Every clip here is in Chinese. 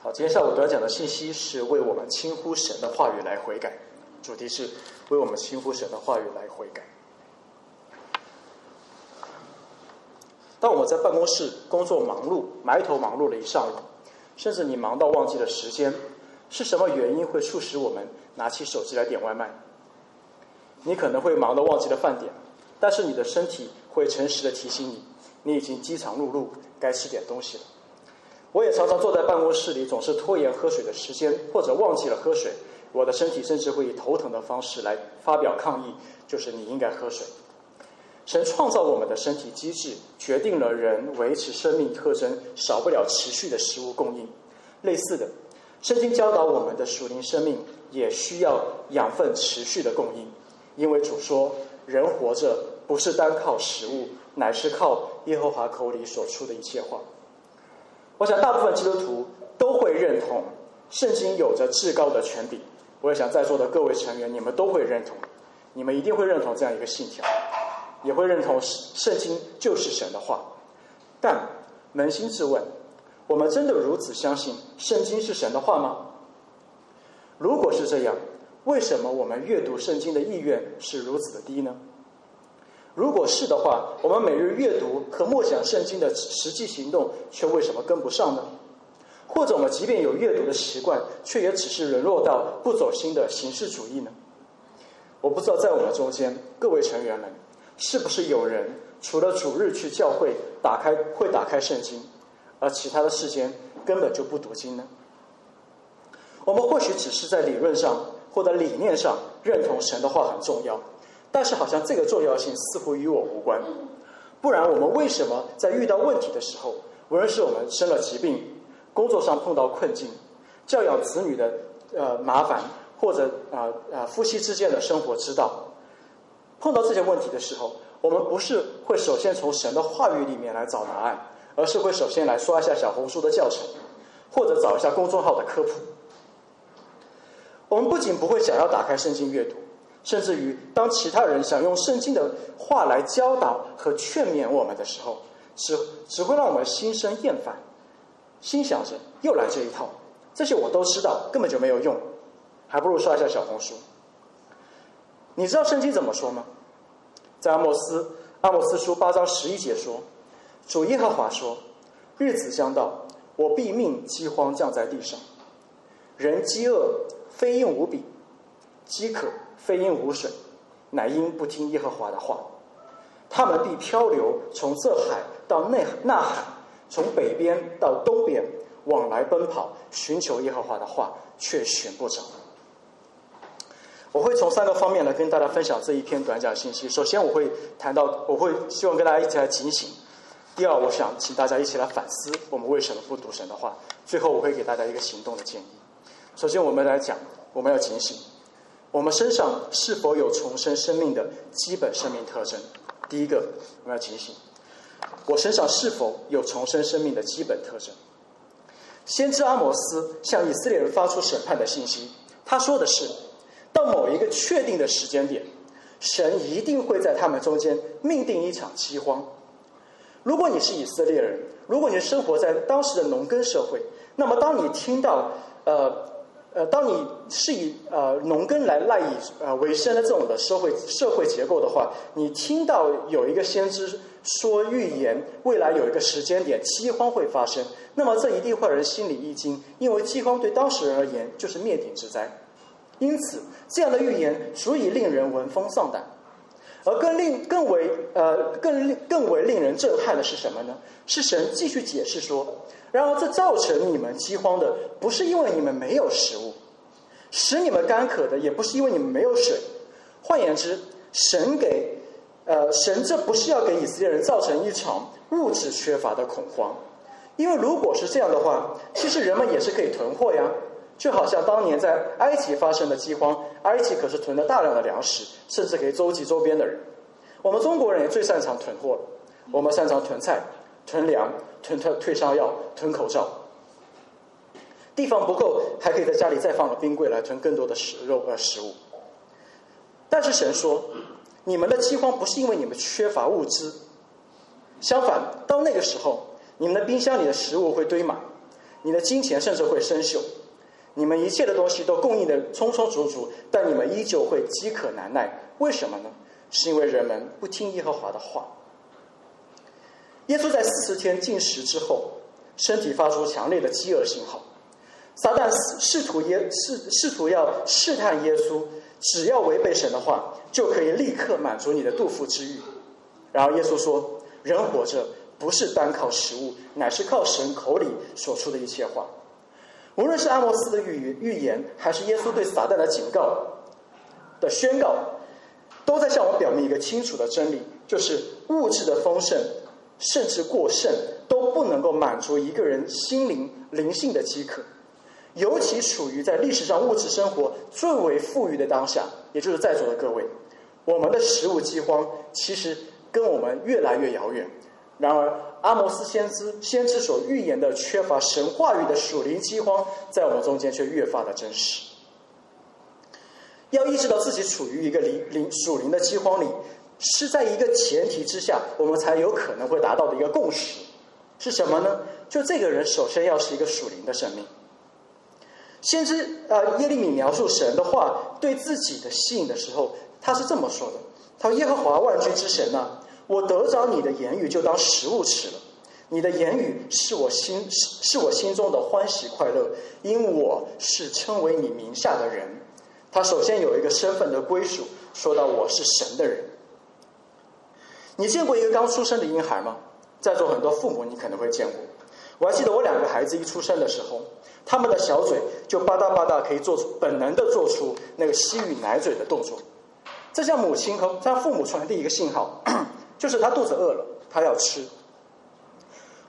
好，今天下午得讲的信息是为我们轻呼神的话语来悔改，主题是为我们轻呼神的话语来悔改。当我们在办公室工作忙碌、埋头忙碌了一上午，甚至你忙到忘记了时间，是什么原因会促使我们拿起手机来点外卖？你可能会忙到忘记了饭点，但是你的身体会诚实的提醒你，你已经饥肠辘辘，该吃点东西了。我也常常坐在办公室里，总是拖延喝水的时间，或者忘记了喝水。我的身体甚至会以头疼的方式来发表抗议，就是你应该喝水。神创造我们的身体机制，决定了人维持生命特征少不了持续的食物供应。类似的，圣经教导我们的属灵生命也需要养分持续的供应，因为主说，人活着不是单靠食物，乃是靠耶和华口里所出的一切话。我想，大部分基督徒都会认同圣经有着至高的权柄。我也想，在座的各位成员，你们都会认同，你们一定会认同这样一个信条，也会认同圣经就是神的话。但扪心自问，我们真的如此相信圣经是神的话吗？如果是这样，为什么我们阅读圣经的意愿是如此的低呢？如果是的话，我们每日阅读和默想圣经的实际行动却为什么跟不上呢？或者我们即便有阅读的习惯，却也只是沦落到不走心的形式主义呢？我不知道在我们中间各位成员们，是不是有人除了主日去教会打开会打开圣经，而其他的时间根本就不读经呢？我们或许只是在理论上或者理念上认同神的话很重要。但是好像这个重要性似乎与我无关，不然我们为什么在遇到问题的时候，无论是我们生了疾病、工作上碰到困境、教养子女的呃麻烦，或者啊啊夫妻之间的生活之道，碰到这些问题的时候，我们不是会首先从神的话语里面来找答案，而是会首先来刷一下小红书的教程，或者找一下公众号的科普。我们不仅不会想要打开圣经阅读。甚至于，当其他人想用圣经的话来教导和劝勉我们的时候，只只会让我们心生厌烦，心想着又来这一套，这些我都知道，根本就没有用，还不如刷一下小红书。你知道圣经怎么说吗？在阿莫斯阿莫斯书八章十一节说：“主耶和华说，日子将到，我必命饥荒降在地上，人饥饿非应无比，饥渴。”非因无水，乃因不听耶和华的话。他们必漂流，从这海到那那海，从北边到东边，往来奔跑，寻求耶和华的话，却寻不着。我会从三个方面来跟大家分享这一篇短讲信息。首先，我会谈到，我会希望跟大家一起来警醒。第二，我想请大家一起来反思，我们为什么不读神的话。最后，我会给大家一个行动的建议。首先，我们来讲，我们要警醒。我们身上是否有重生生命的基本生命特征？第一个，我们要警醒：我身上是否有重生生命的基本特征？先知阿摩斯向以色列人发出审判的信息，他说的是：到某一个确定的时间点，神一定会在他们中间命定一场饥荒。如果你是以色列人，如果你生活在当时的农耕社会，那么当你听到呃。呃，当你是以呃农耕来赖以呃为生的这种的社会社会结构的话，你听到有一个先知说预言未来有一个时间点饥荒会发生，那么这一定会让人心里一惊，因为饥荒对当事人而言就是灭顶之灾，因此这样的预言足以令人闻风丧胆。而更令更为呃更令更为令人震撼的是什么呢？是神继续解释说。然而，这造成你们饥荒的，不是因为你们没有食物；使你们干渴的，也不是因为你们没有水。换言之，神给，呃，神这不是要给以色列人造成一场物质缺乏的恐慌，因为如果是这样的话，其实人们也是可以囤货呀。就好像当年在埃及发生的饥荒，埃及可是囤了大量的粮食，甚至可以周济周边的人。我们中国人也最擅长囤货了，我们擅长囤菜。囤粮、囤退退烧药、囤口罩，地方不够，还可以在家里再放个冰柜来囤更多的食肉呃食物。但是神说，你们的饥荒不是因为你们缺乏物资，相反，到那个时候，你们的冰箱里的食物会堆满，你的金钱甚至会生锈，你们一切的东西都供应的充充足足，但你们依旧会饥渴难耐。为什么呢？是因为人们不听耶和华的话。耶稣在四十天禁食之后，身体发出强烈的饥饿信号。撒旦试试图耶试试图要试探耶稣，只要违背神的话，就可以立刻满足你的肚腹之欲。然后耶稣说：“人活着不是单靠食物，乃是靠神口里所出的一切话。”无论是阿摩斯的预预言，还是耶稣对撒旦的警告的宣告，都在向我表明一个清楚的真理：就是物质的丰盛，甚至过剩，都不能够满足一个人心灵灵性的饥渴。尤其处于在历史上物质生活最为富裕的当下，也就是在座的各位，我们的食物饥荒其实跟我们越来越遥远。然而，阿摩斯先知先知所预言的缺乏神话语的属灵饥荒，在我们中间却越发的真实。要意识到自己处于一个灵灵属灵的饥荒里，是在一个前提之下，我们才有可能会达到的一个共识，是什么呢？就这个人首先要是一个属灵的生命。先知呃耶利米描述神的话对自己的吸引的时候，他是这么说的：“他说耶和华万军之神呐，我得着你的言语就当食物吃了，你的言语是我心是我心中的欢喜快乐，因我是称为你名下的人。”他首先有一个身份的归属，说到我是神的人。你见过一个刚出生的婴孩吗？在座很多父母你可能会见过。我还记得我两个孩子一出生的时候，他们的小嘴就吧嗒吧嗒可以做出本能的做出那个吸吮奶嘴的动作，这向母亲和向父母传递一个信号，就是他肚子饿了，他要吃。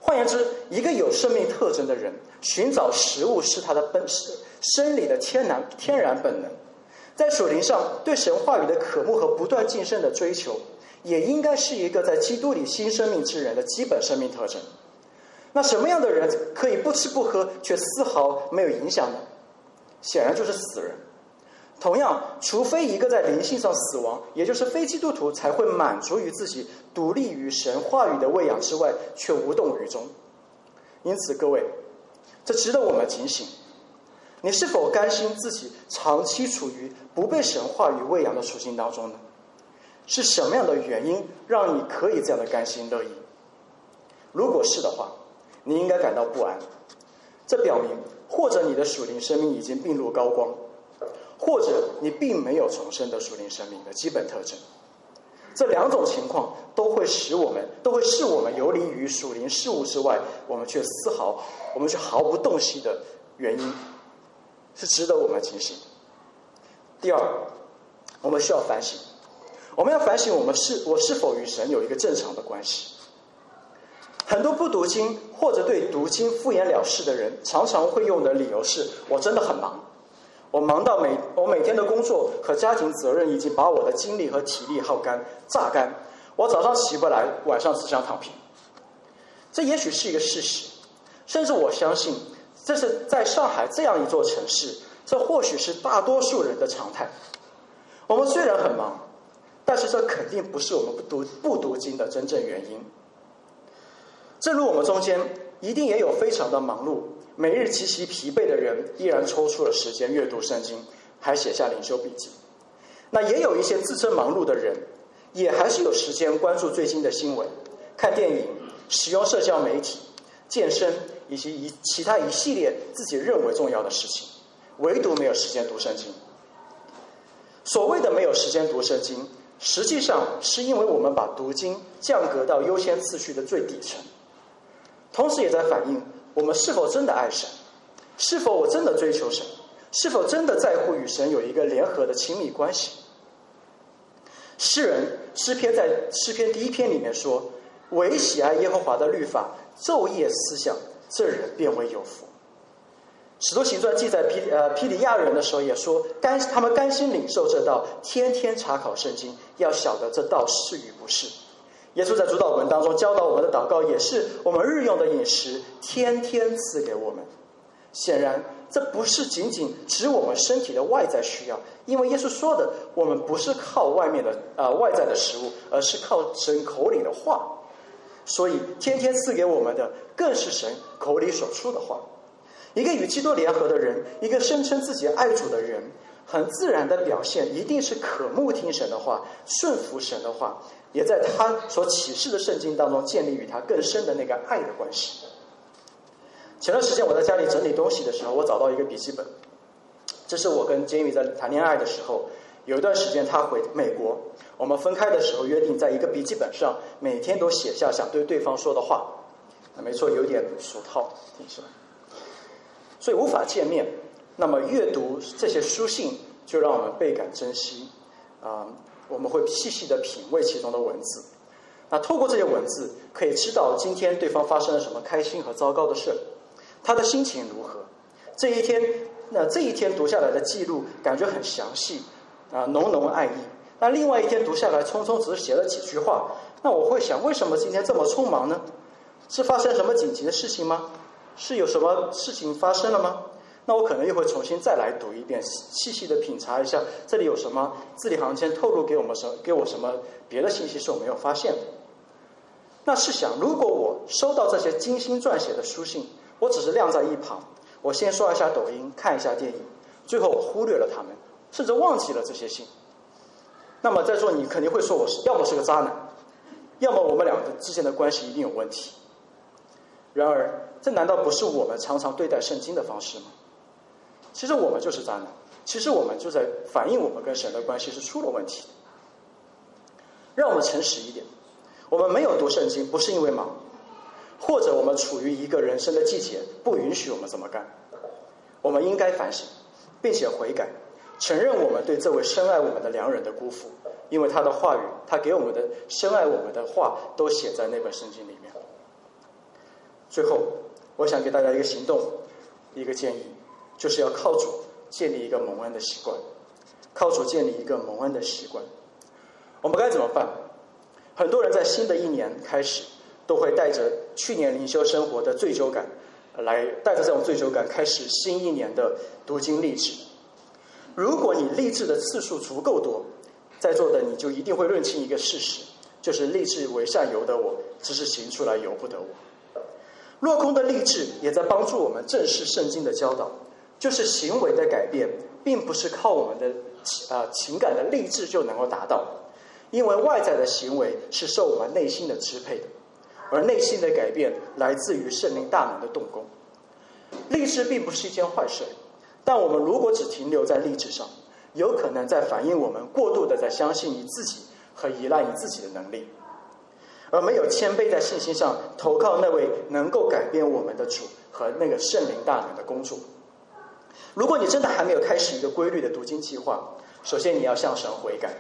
换言之，一个有生命特征的人寻找食物是他的本生生理的天然天然本能，在属灵上对神话语的渴慕和不断晋升的追求，也应该是一个在基督里新生命之人的基本生命特征。那什么样的人可以不吃不喝却丝毫没有影响呢？显然就是死人。同样，除非一个在灵性上死亡，也就是非基督徒，才会满足于自己独立于神话语的喂养之外，却无动于衷。因此，各位，这值得我们警醒：你是否甘心自己长期处于不被神话语喂养的处境当中呢？是什么样的原因让你可以这样的甘心乐意？如果是的话，你应该感到不安，这表明或者你的属灵生命已经病入膏肓，或者你并没有重生的属灵生命的基本特征。这两种情况都会使我们，都会视我们游离于属灵事物之外，我们却丝毫，我们却毫不洞悉的原因，是值得我们警醒。第二，我们需要反省，我们要反省我们是我是否与神有一个正常的关系。很多不读经或者对读经敷衍了事的人，常常会用的理由是：我真的很忙，我忙到每我每天的工作和家庭责任已经把我的精力和体力耗干、榨干，我早上起不来，晚上只想躺平。这也许是一个事实，甚至我相信，这是在上海这样一座城市，这或许是大多数人的常态。我们虽然很忙，但是这肯定不是我们不读不读经的真正原因。正如我们中间一定也有非常的忙碌、每日极其疲惫的人，依然抽出了时间阅读圣经，还写下灵修笔记。那也有一些自称忙碌的人，也还是有时间关注最新的新闻、看电影、使用社交媒体、健身以及一其他一系列自己认为重要的事情，唯独没有时间读圣经。所谓的没有时间读圣经，实际上是因为我们把读经降格到优先次序的最底层。同时也在反映我们是否真的爱神，是否我真的追求神，是否真的在乎与神有一个联合的亲密关系。诗人诗篇在诗篇第一篇里面说：“唯喜爱耶和华的律法，昼夜思想，这人变为有福。”使徒行传记载皮呃皮里亚人的时候也说：“甘他们甘心领受这道，天天查考圣经，要晓得这道是与不是。”耶稣在主导文当中教导我们的祷告，也是我们日用的饮食，天天赐给我们。显然，这不是仅仅指我们身体的外在需要，因为耶稣说的，我们不是靠外面的啊外在的食物，而是靠神口里的话。所以，天天赐给我们的，更是神口里所出的话。一个与基督联合的人，一个声称自己爱主的人，很自然的表现一定是渴慕听神的话，顺服神的话，也在他所启示的圣经当中建立与他更深的那个爱的关系。前段时间我在家里整理东西的时候，我找到一个笔记本，这是我跟监狱在谈恋爱的时候，有一段时间他回美国，我们分开的时候约定在一个笔记本上每天都写下想对对方说的话。没错，有点俗套，听起来。所以无法见面，那么阅读这些书信就让我们倍感珍惜啊！我们会细细的品味其中的文字，那透过这些文字，可以知道今天对方发生了什么开心和糟糕的事，他的心情如何。这一天，那这一天读下来的记录感觉很详细啊，浓浓爱意。那另外一天读下来，匆匆只是写了几句话，那我会想，为什么今天这么匆忙呢？是发生什么紧急的事情吗？是有什么事情发生了吗？那我可能又会重新再来读一遍，细细的品察一下这里有什么字里行间透露给我们什给我什么别的信息是我没有发现的。那试想，如果我收到这些精心撰写的书信，我只是晾在一旁，我先刷一下抖音，看一下电影，最后我忽略了他们，甚至忘记了这些信。那么在座你肯定会说我是要么是个渣男，要么我们两个之间的关系一定有问题。然而，这难道不是我们常常对待圣经的方式吗？其实我们就是渣男，其实我们就在反映我们跟神的关系是出了问题。让我们诚实一点，我们没有读圣经不是因为忙，或者我们处于一个人生的季节不允许我们这么干。我们应该反省，并且悔改，承认我们对这位深爱我们的良人的辜负，因为他的话语，他给我们的深爱我们的话，都写在那本圣经里面。最后，我想给大家一个行动，一个建议，就是要靠主建立一个蒙恩的习惯，靠主建立一个蒙恩的习惯。我们该怎么办？很多人在新的一年开始，都会带着去年灵修生活的罪疚感，来带着这种罪疚感开始新一年的读经励志。如果你励志的次数足够多，在座的你就一定会认清一个事实，就是立志为善由得我，只是行出来由不得我。落空的励志也在帮助我们正视圣经的教导，就是行为的改变，并不是靠我们的啊情感的励志就能够达到，因为外在的行为是受我们内心的支配的，而内心的改变来自于圣灵大能的动工。励志并不是一件坏事，但我们如果只停留在励志上，有可能在反映我们过度的在相信你自己和依赖你自己的能力。而没有谦卑在信心上投靠那位能够改变我们的主和那个圣灵大能的工作。如果你真的还没有开始一个规律的读经计划，首先你要向神悔改，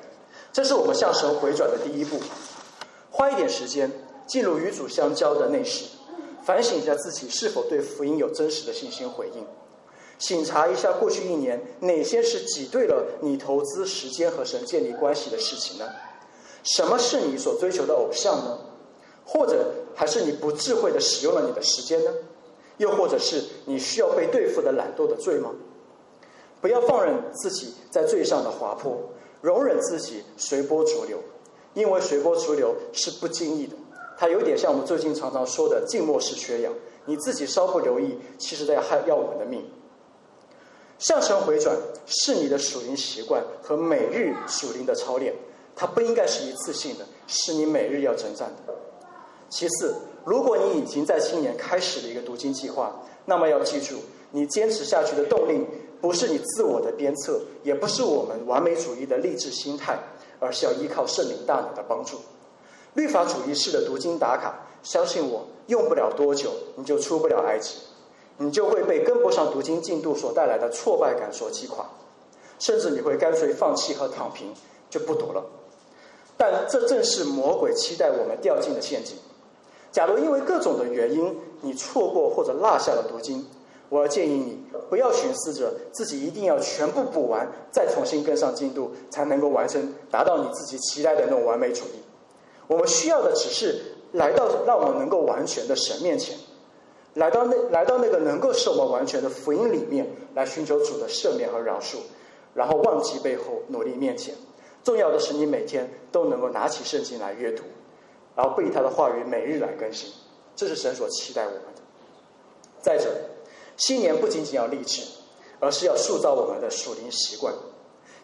这是我们向神回转的第一步。花一点时间进入与主相交的内室，反省一下自己是否对福音有真实的信心回应，醒察一下过去一年哪些是挤兑了你投资时间和神建立关系的事情呢？什么是你所追求的偶像呢？或者还是你不智慧的使用了你的时间呢？又或者是你需要被对付的懒惰的罪吗？不要放任自己在罪上的滑坡，容忍自己随波逐流，因为随波逐流是不经意的。它有点像我们最近常常说的静默式缺氧，你自己稍不留意，其实在害要我们的命。向神回转是你的属灵习惯和每日属灵的操练。它不应该是一次性的，是你每日要征战的。其次，如果你已经在今年开始了一个读经计划，那么要记住，你坚持下去的动力不是你自我的鞭策，也不是我们完美主义的励志心态，而是要依靠圣灵大脑的帮助。律法主义式的读经打卡，相信我，用不了多久你就出不了埃及，你就会被跟不上读经进度所带来的挫败感所击垮，甚至你会干脆放弃和躺平，就不读了。但这正是魔鬼期待我们掉进的陷阱。假如因为各种的原因你错过或者落下了读经，我要建议你不要寻思着自己一定要全部补完，再重新跟上进度才能够完成达到你自己期待的那种完美主义。我们需要的只是来到让我们能够完全的神面前，来到那来到那个能够使我们完全的福音里面来寻求主的赦免和饶恕，然后忘记背后努力面前。重要的是，你每天都能够拿起圣经来阅读，然后背他的话语，每日来更新，这是神所期待我们的。再者，新年不仅仅要励志，而是要塑造我们的属灵习惯。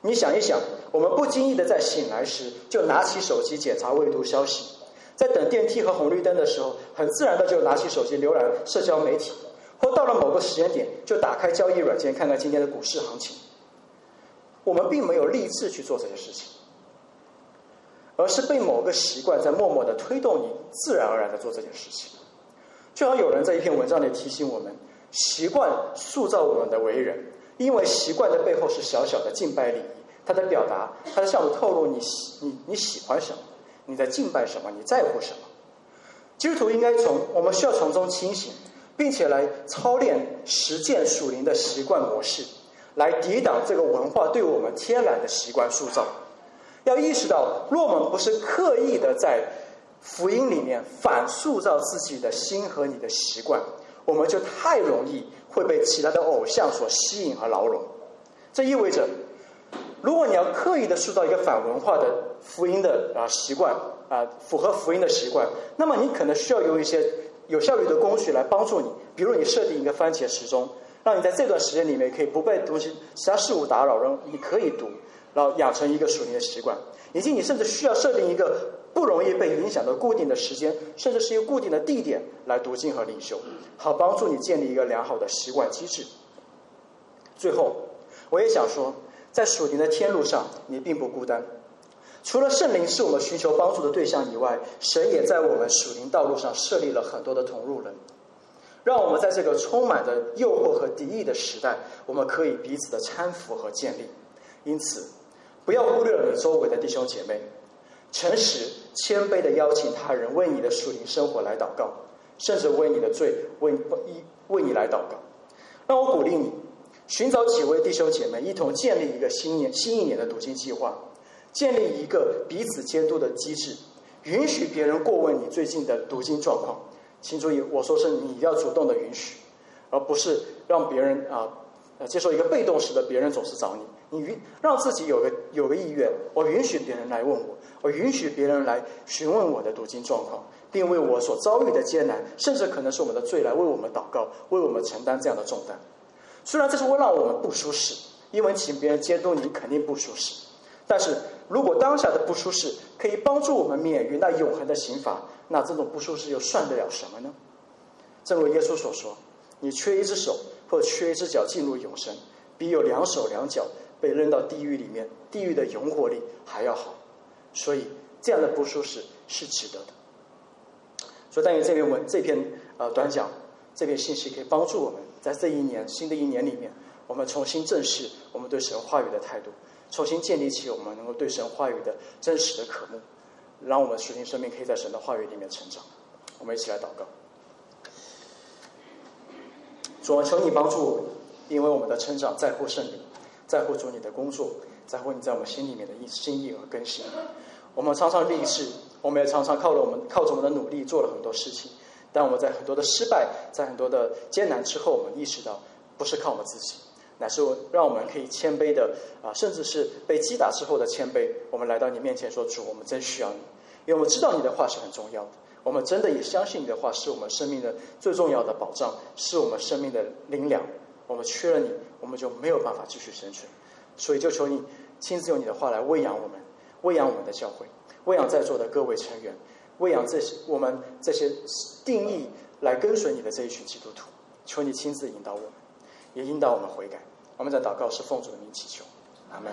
你想一想，我们不经意的在醒来时就拿起手机检查未读消息，在等电梯和红绿灯的时候，很自然的就拿起手机浏览社交媒体，或到了某个时间点就打开交易软件看看今天的股市行情。我们并没有立志去做这些事情，而是被某个习惯在默默的推动你，自然而然的做这件事情。就好有人在一篇文章里提醒我们：习惯塑造我们的为人。因为习惯的背后是小小的敬拜礼仪，它的表达，它的向我透露你喜你你喜欢什么，你在敬拜什么，你在乎什么。基督徒应该从我们需要从中清醒，并且来操练实践属灵的习惯模式，来抵挡这个文化对我们天然的习惯塑造。要意识到，若我们不是刻意的在福音里面反塑造自己的心和你的习惯，我们就太容易。会被其他的偶像所吸引和牢笼，这意味着，如果你要刻意的塑造一个反文化的福音的啊习惯啊，符合福音的习惯，那么你可能需要用一些有效率的工具来帮助你，比如你设定一个番茄时钟，让你在这段时间里面可以不被东西其他事物打扰，然后你可以读，然后养成一个属灵的习惯，以及你甚至需要设定一个。不容易被影响的固定的时间，甚至是一个固定的地点来读经和领袖，好帮助你建立一个良好的习惯机制。最后，我也想说，在属灵的天路上，你并不孤单。除了圣灵是我们寻求帮助的对象以外，神也在我们属灵道路上设立了很多的同路人，让我们在这个充满着诱惑和敌意的时代，我们可以彼此的搀扶和建立。因此，不要忽略了你周围的弟兄姐妹。诚实、谦卑的邀请他人为你的属灵生活来祷告，甚至为你的罪为一为你来祷告。让我鼓励你，寻找几位弟兄姐妹，一同建立一个新年新一年的读经计划，建立一个彼此监督的机制，允许别人过问你最近的读经状况。请注意，我说是你要主动的允许，而不是让别人啊接受一个被动式的，别人总是找你。你允让自己有个有个意愿，我允许别人来问我。我允许别人来询问我的读经状况，并为我所遭遇的艰难，甚至可能是我们的罪来为我们祷告，为我们承担这样的重担。虽然这是会让我们不舒适，因为请别人监督你肯定不舒适。但是如果当下的不舒适可以帮助我们免于那永恒的刑罚，那这种不舒适又算得了什么呢？正如耶稣所说：“你缺一只手或缺一只脚进入永生，比有两手两脚被扔到地狱里面，地狱的永火里还要好。”所以，这样的不舒适是值得的。所以，但愿这篇文、这篇呃短讲、这篇信息可以帮助我们在这一年、新的一年里面，我们重新正视我们对神话语的态度，重新建立起我们能够对神话语的真实的渴慕，让我们属灵生命可以在神的话语里面成长。我们一起来祷告：主啊，求你帮助我们，因为我们的成长在乎圣灵，在乎主你的工作。在乎你在我们心里面的意心意和更新。我们常常励志，我们也常常靠着我们靠着我们的努力做了很多事情。但我们在很多的失败，在很多的艰难之后，我们意识到不是靠我们自己，乃是让我们可以谦卑的啊，甚至是被击打之后的谦卑。我们来到你面前说：“主，我们真需要你，因为我们知道你的话是很重要的。我们真的也相信你的话是我们生命的最重要的保障，是我们生命的灵粮。我们缺了你，我们就没有办法继续生存。”所以，就求你亲自用你的话来喂养我们，喂养我们的教会，喂养在座的各位成员，喂养这些我们这些定义来跟随你的这一群基督徒。求你亲自引导我们，也引导我们悔改。我们在祷告是奉主的名祈求，阿门。